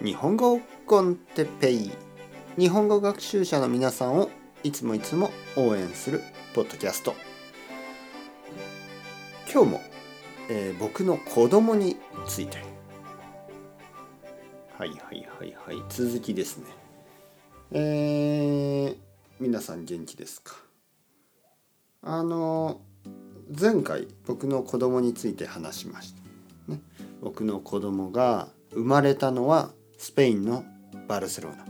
日本語コンテペイ。日本語学習者の皆さんをいつもいつも応援するポッドキャスト。今日も、えー、僕の子供について。はいはいはいはい。続きですね。えー、皆さん元気ですか？あの前回僕の子供について話しました、ね、僕の子供が生まれたのはスペインのバルセロナ。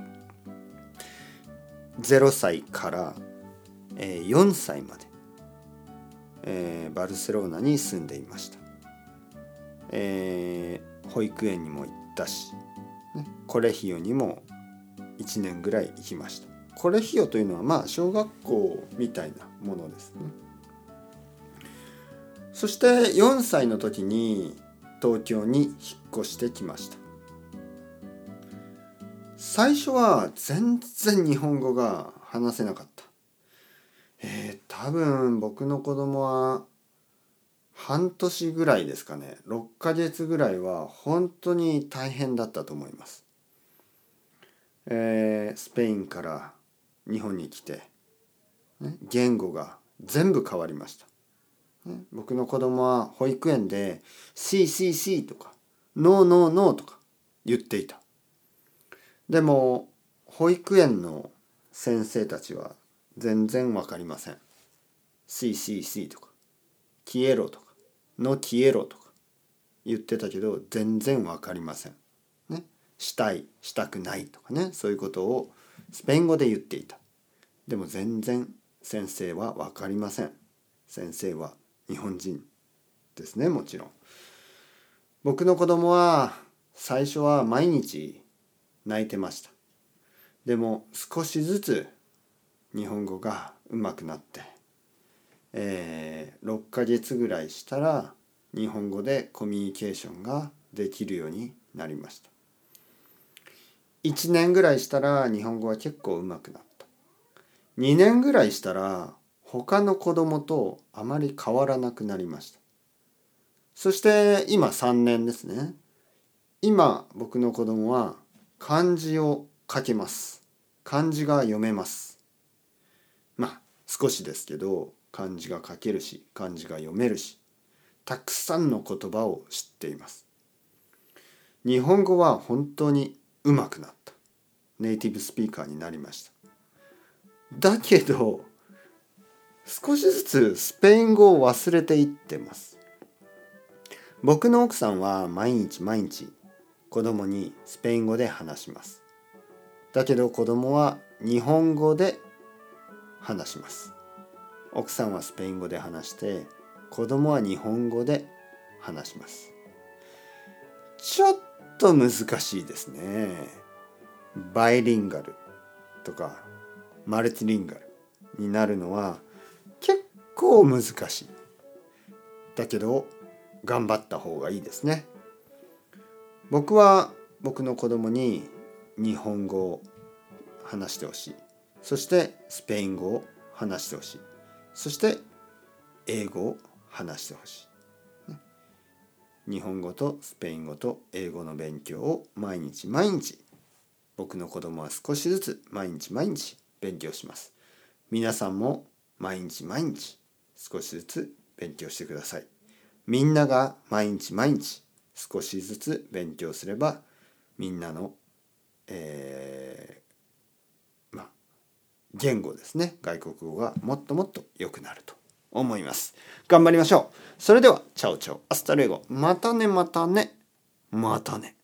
0歳から、えー、4歳まで、えー、バルセロナに住んでいました、えー、保育園にも行ったし、ね、コレヒオにも1年ぐらい行きました。コレヒオというのはまあ小学校みたいなものですね。そして4歳の時に東京に引っ越してきました。最初は全然日本語が話せなかった。えー、多分僕の子供は半年ぐらいですかね。6ヶ月ぐらいは本当に大変だったと思います、えー、スペインから日本に来て、ね、言語が全部変わりました。僕の子供は保育園で「CCC」とか「ノーノーノー」とか言っていた。でも保育園の先生たちは全然わかりません。CCC とか「消えろ」とか「の消えろ」とか言ってたけど全然わかりません。ね。したいしたくないとかね。そういうことをスペイン語で言っていた。でも全然先生はわかりません。先生は日本人ですねもちろん。僕の子供は最初は毎日泣いてました。でも少しずつ日本語がうまくなって、えー、6ヶ月ぐらいしたら日本語でコミュニケーションができるようになりました。1年ぐらいしたら日本語は結構うまくなった。2年ぐらいしたら他の子供とあまり変わらなくなりました。そして今3年ですね。今僕の子供は漢字を書けます。漢字が読めます。まあ少しですけど漢字が書けるし漢字が読めるしたくさんの言葉を知っています。日本語は本当にうまくなった。ネイティブスピーカーになりました。だけど少しずつスペイン語を忘れていってます。僕の奥さんは毎日毎日子供にスペイン語で話します。だけど子供は日本語で話します。奥さんはスペイン語で話して子供は日本語で話します。ちょっと難しいですね。バイリンガルとかマルチリンガルになるのは結構難しい。だけど頑張った方がいいですね。僕は僕の子供に日本語を話してほしい。そしてスペイン語を話してほしい。そして英語を話してほしい。日本語とスペイン語と英語の勉強を毎日毎日。僕の子供は少しずつ毎日毎日勉強します。皆さんも毎日毎日少しずつ勉強してください。みんなが毎日毎日少しずつ勉強すればみんなの、えー、まあ言語ですね外国語がもっともっと良くなると思います。頑張りましょう。それでは ciao ciao hasta luego またねまたねまたね。